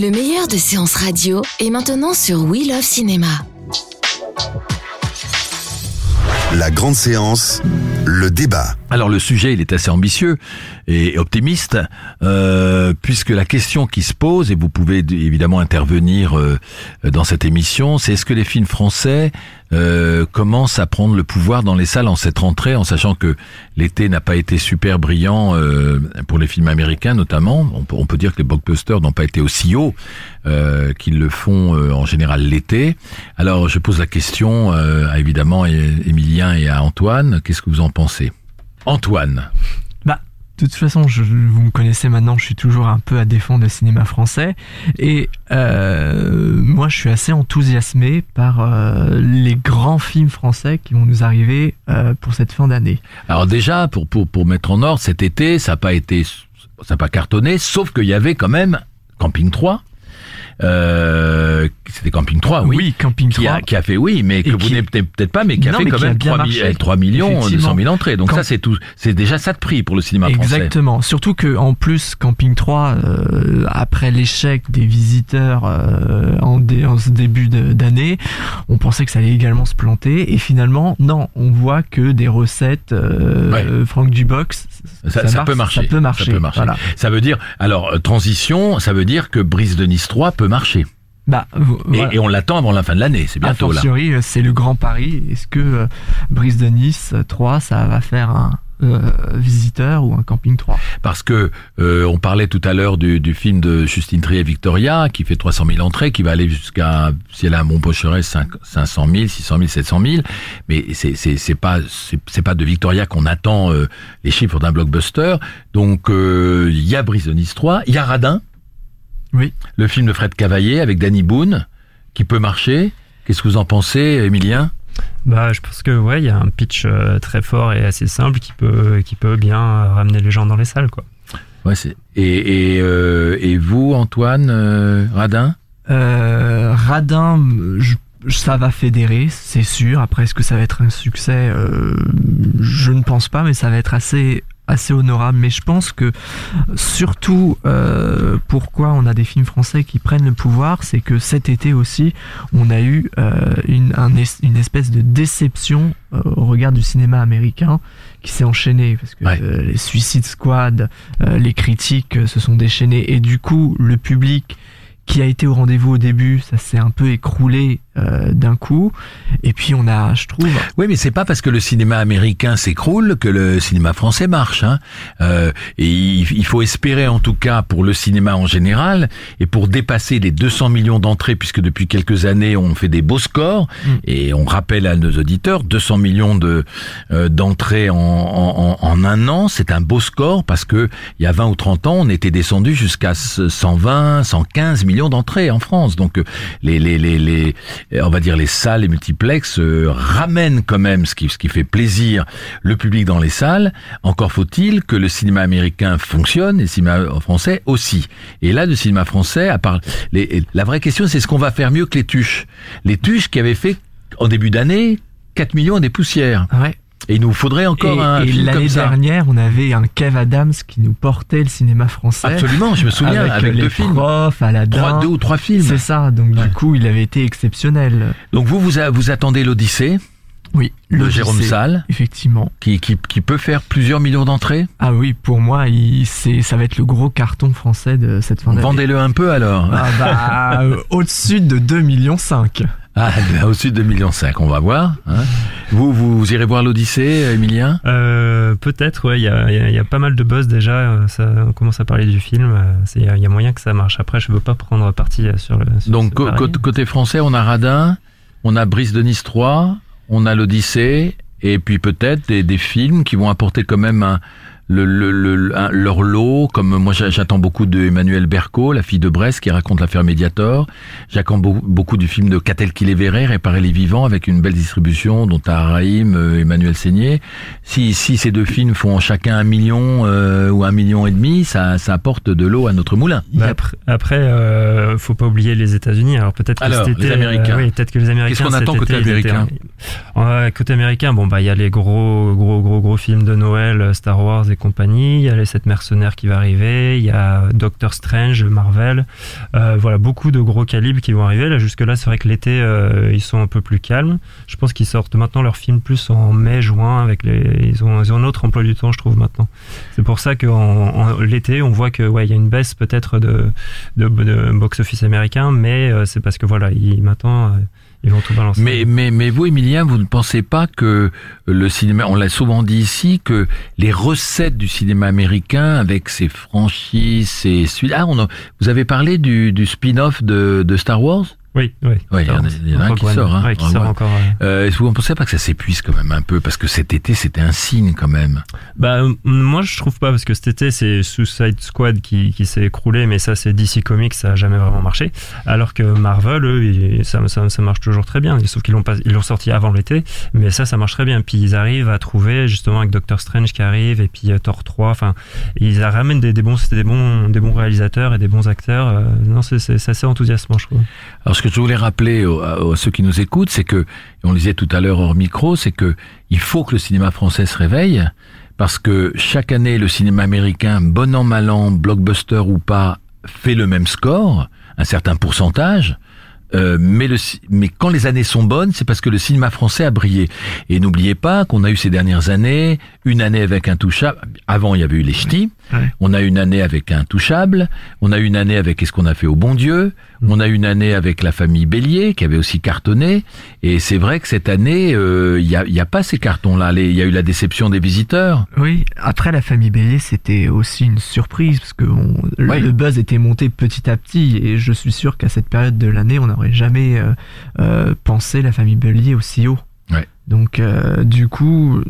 Le meilleur de séances radio est maintenant sur We Love Cinéma. La grande séance, le débat. Alors le sujet, il est assez ambitieux et optimiste, euh, puisque la question qui se pose, et vous pouvez évidemment intervenir euh, dans cette émission, c'est est-ce que les films français euh, commencent à prendre le pouvoir dans les salles en cette rentrée, en sachant que l'été n'a pas été super brillant euh, pour les films américains notamment. On peut, on peut dire que les blockbusters n'ont pas été aussi hauts euh, qu'ils le font euh, en général l'été. Alors je pose la question à évidemment Émilien et à Antoine, qu'est-ce que vous en pensez? Antoine, de toute façon, vous me connaissez maintenant, je suis toujours un peu à défendre le cinéma français. Et euh, moi, je suis assez enthousiasmé par euh, les grands films français qui vont nous arriver euh, pour cette fin d'année. Alors déjà, pour mettre en ordre, cet été, ça n'a pas été, ça n'a pas cartonné, sauf qu'il y avait quand même Camping 3. Euh, c'était Camping 3, oui. Camping Qui 3. a, qui a fait, oui, mais que Et vous qui- n'êtes peut-être pas, mais qui a Non, fait quand qui même bien 3, marché. 3 millions 200 000 Effectivement. entrées. Donc ça, c'est tout, c'est déjà ça de prix pour le cinéma français. Exactement. Surtout que en plus, Camping 3, euh, après l'échec des visiteurs euh, en, dé- en ce début d'année, on pensait que ça allait également se planter. Et finalement, non, on voit que des recettes euh, Ouais. euh, Franck Dubox, Ça, ça marche, peut marcher. Ça peut marcher. Ça peut marcher. Voilà. Ça veut dire, alors, euh, transition, ça veut dire que Brise de Nice 3 peut marcher. Bah, Et, voilà. et on l'attend avant la fin de l'année, c'est bientôt là. euh, c'est le grand pari. Est-ce que euh, Brise de Nice euh, 3, ça va faire un euh, visiteur ou un camping 3 Parce que euh, on parlait tout à l'heure du, du film de Justine Trier Victoria qui fait 300 000 entrées, qui va aller jusqu'à si elle a un bon pocheret 5 500 000, 600 000, 700 000. Mais c'est c'est pas c'est c'est pas de Victoria qu'on attend euh, les chiffres d'un blockbuster. Donc euh, il y a Brise de Nice 3, il y a Radin, Oui. le film de Fred Cavaillé avec Danny Boone qui peut marcher. Qu'est-ce que vous en pensez, Emilien Bah, je pense que ouais, il y a un pitch euh, très fort et assez simple qui peut qui peut bien euh, ramener les gens dans les salles, quoi. Ouais, c'est et et, euh, et vous, Antoine euh, Radin? Euh, Radin, je- ça va fédérer, c'est sûr. Après, est-ce que ça va être un succès Euh, Je ne pense pas, mais ça va être assez assez honorable. Mais je pense que surtout, euh, pourquoi on a des films français qui prennent le pouvoir, c'est que cet été aussi, on a eu euh, une, un es- une espèce de déception euh, au regard du cinéma américain qui s'est enchaîné parce que Ouais. euh, les Suicide Squad, euh, les critiques se sont déchaînées et du coup le public qui a été au rendez-vous au début, ça s'est un peu écroulé euh, d'un coup. Et puis on a, je trouve, Oui, mais c'est pas parce que le cinéma américain s'écroule que le cinéma français marche. Hein. Euh, et il, faut espérer, en tout cas, pour le cinéma en général, et pour dépasser les 200 millions d'entrées, puisque depuis quelques années on fait des beaux scores, Mm. et on rappelle à nos auditeurs, 200 millions de euh, d'entrées en, en, en- un an, c'est un beau score parce que il y a 20 ou 30 ans, on était descendu jusqu'à 120, 115 millions d'entrées en France. Donc euh, les les les, les on va dire les salles, les multiplex euh, ramènent quand même ce qui ce qui fait plaisir le public dans les salles. Encore faut-il que le cinéma américain fonctionne et le cinéma français aussi. Et là, le cinéma français, à part les, la vraie question, c'est ce qu'on va faire mieux que les tuches. Les tuches qui avaient fait en début d'année 4 millions des poussières. Et il nous faudrait encore et, un et film l'année comme ça. dernière, on avait un Kev Adams qui nous portait le cinéma français. Absolument, je me souviens avec, avec, les deux films, profs, Aladdin. trois, deux ou trois films. C'est ça, donc Ouais. du coup, il avait été exceptionnel. Donc vous vous, vous attendez l'Odyssée Oui, l'Odyssée, Jérôme Salle, Effectivement. qui, qui, qui peut faire plusieurs millions d'entrées. Ah oui, pour moi, il, c'est, ça va être le gros carton français de cette fin d'année. Vendez-le un peu alors. Ah bah, euh, au-dessus de 2 millions 5. Ah, ben, au-dessus de 2,5 millions, on va voir. hein. Vous, vous, irez voir l'Odyssée, Emilien Euh, Peut-être, ouais, il y y y a pas mal de buzz déjà. euh, Ça, on commence à parler du film. euh, Il y, a- il y a moyen que ça marche. Après, je veux pas prendre parti euh, sur le. sur Donc côté, côté français, on a Radin, on a Brice de Nice 3, on a l'Odyssée, et puis peut-être des, des films qui vont apporter quand même un, le, le, le- un- leur lot, comme moi j'a- j'attends beaucoup de Emmanuel Berco, la fille de Brest qui raconte l'affaire Mediator. J'attends beau- beaucoup du film de Catel qui les verrait, Réparer les vivants, avec une belle distribution, dont Rahim, euh, Emmanuel Seigné. Si, si ces deux films font chacun un million euh, ou un million et demi, ça, ça apporte de l'eau à notre moulin. Après, après, euh, faut pas oublier les États-Unis. Alors peut-être que cet les Américains. euh, oui, peut-être que les Américains. Qu'est-ce qu'on attend côté été, étaient- américain Euh, Côté américain, bon bah il y a les gros, gros, gros, gros films de Noël, euh, Star Wars et compagnie. Il y a les sept mercenaires qui va arriver. Il y a Doctor Strange, Marvel. Euh, voilà, beaucoup de gros calibres qui vont arriver. Là, jusque là, c'est vrai que l'été, euh, ils sont un peu plus calmes. Je pense qu'ils sortent maintenant leurs films plus en mai, juin. Avec les, ils ont, ils ont un autre emploi du temps, je trouve maintenant. C'est pour ça qu'en en, l'été, on voit que ouais, il y a une baisse peut-être de, de, box-office américain, mais euh, c'est parce que voilà, ils, maintenant, Mais, mais, mais vous, Emilien, vous ne pensez pas que le cinéma, on l'a souvent dit ici, que les recettes du cinéma américain, avec ses franchises, ses. Ah, on a- vous avez parlé du, du spin-off de, de Star Wars? Oui, oui. Ouais, il y en a- un qui One. sort, hein. Ouais, qui Rogue sort One. encore. ouais. euh, Est-ce que vous ne pensez pas que ça s'épuise quand même un peu? Parce que cet été, c'était un signe quand même. Bah, moi, je trouve pas, parce que cet été, c'est Suicide Squad qui, qui s'est écroulé, mais ça, c'est DC Comics, ça a jamais vraiment marché. Alors que Marvel, eux, ça, ça, ça marche toujours très bien. Sauf qu'ils l'ont pas, ils l'ont sorti avant l'été, mais ça, ça marche très bien. Puis ils arrivent à trouver, justement, avec Doctor Strange qui arrive, et puis euh, Thor 3, enfin, ils ramènent des, des bons, des bons, des bons réalisateurs et des bons acteurs. Euh, non, c'est, c'est, c'est assez enthousiasmant, je trouve. Alors, ce que je voulais rappeler aux- à, à ceux qui nous écoutent, c'est que, on le disait tout à l'heure hors micro, c'est que il faut que le cinéma français se réveille, parce que chaque année, le cinéma américain, bon an, mal an, blockbuster ou pas, fait le même score, un certain pourcentage. Euh, mais, le, mais quand les années sont bonnes, c'est parce que le cinéma français a brillé. Et n'oubliez pas qu'on a eu ces dernières années, une année avec un touchable. Avant, il y avait eu les ch'tis. Ouais. On a eu une année avec un touchable. On a eu une année avec qu'est-ce qu'on a fait au bon Dieu. On a eu une année avec la famille Bélier qui avait aussi cartonné. Et c'est vrai que cette année, euh, il y a, il y a pas ces cartons-là. Il y a eu la déception des visiteurs. Oui, après la famille Bélier, c'était aussi une surprise parce que on- le- Oui. le buzz était monté petit à petit et je suis sûr qu'à cette période de l'année, on n'aurait jamais euh, euh, pensé la famille Bélier aussi haut. Ouais. Donc euh, du coup,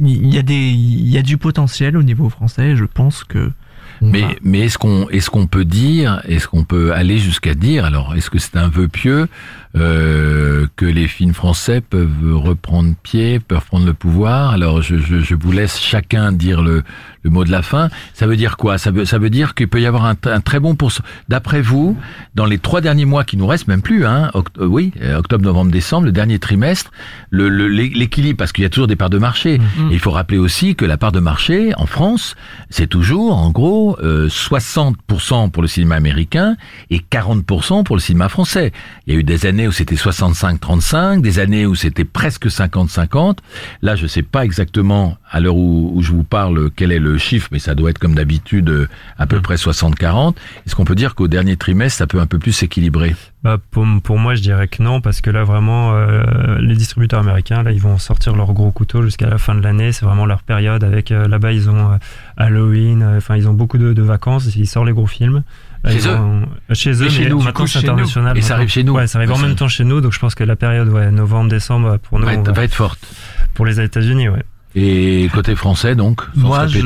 il y a des, il y a du potentiel au niveau français. Je pense que. On Mais, mais est-ce qu'on est-ce qu'on peut dire, est-ce qu'on peut aller jusqu'à dire, alors est-ce que c'est un vœu pieux euh, que les films français peuvent reprendre pied, peuvent prendre le pouvoir? Alors je, je, je vous laisse chacun dire le, le mot de la fin. Ça veut dire quoi? Ça veut, ça veut dire qu'il peut y avoir un, un très bon pourcentage. D'après vous, dans les trois derniers mois qui nous restent, même plus, hein, oct- euh, oui, euh, octobre, novembre, décembre, le dernier trimestre, le- le- l'équilibre, parce qu'il y a toujours des parts de marché. Mhm. Et il faut rappeler aussi que la part de marché en France, c'est toujours en gros euh, 60% pour le cinéma américain et 40% pour le cinéma français. Il y a eu des années où c'était 65-35, des années où c'était presque 50-50. Là, je sais pas exactement à l'heure où, où je vous parle quel est le chiffre, mais ça doit être comme d'habitude euh, à peu près 60-40. Est-ce qu'on peut dire qu'au dernier trimestre, ça peut un peu plus s'équilibrer? Bah, pour, pour moi, je dirais que non, parce que là, vraiment, euh, les distributeurs américains, là, ils vont sortir leur gros couteau jusqu'à la fin de l'année. C'est vraiment leur période. Avec euh, là-bas, ils ont euh, Halloween. euh, Enfin, ils ont beaucoup de, de vacances. Ils sortent les gros films. Chez eux Chez eux, chez mais nous, du maintenant coup, c'est chez nous. international. Et ça arrive chez nous. Ouais, ça arrive en même temps chez nous. Donc, je pense que la période, ouais, novembre-décembre, pour nous, va être, va- va être forte. pour les États-Unis, ouais. Et côté français, donc, Moi je,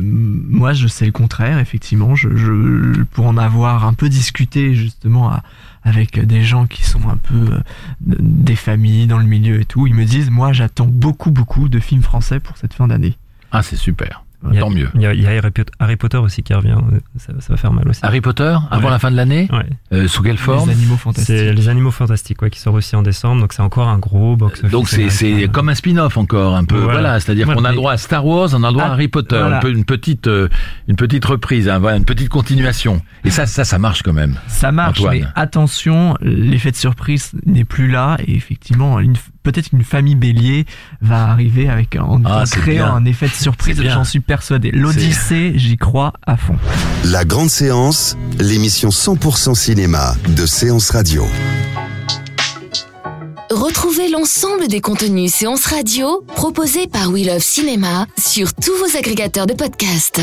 moi, je sais le contraire, effectivement. Je, je, pour en avoir un peu discuté, justement, à- avec des gens qui sont un peu euh, des familles dans le milieu et tout, ils me disent, moi, j'attends beaucoup, beaucoup de films français pour cette fin d'année. Ah, c'est super. Il y a- Tant mieux. Il y a, il y a Harry, Pot- Harry Potter aussi qui revient. Ça, ça va faire mal aussi. Harry Potter, avant Ouais. la fin de l'année Ouais. Euh, Sous quelle forme Les animaux fantastiques. C'est les animaux fantastiques, ouais, qui sort aussi en décembre. Donc, c'est encore un gros box-office. Donc c'est comme un spin-off encore un peu. Voilà, Voilà. c'est-à-dire Voilà, qu'on a le mais- droit à Star Wars, on a le droit à Ah, Harry Potter, voilà. un peu une petite euh, une petite reprise, hein, voilà, une petite continuation. Et ça ça ça marche quand même. Ça marche, Antoine. mais attention, l'effet de surprise n'est plus là et effectivement, une- peut-être qu'une famille bélier va arriver avec en, Ah, en créant bien. un effet de surprise. J'en suis persuadé. L'Odyssée, j'y crois à fond. La grande séance, l'émission 100% cinéma de Séance Radio. Retrouvez l'ensemble des contenus séances radio proposés par We Love Cinéma sur tous vos agrégateurs de podcasts.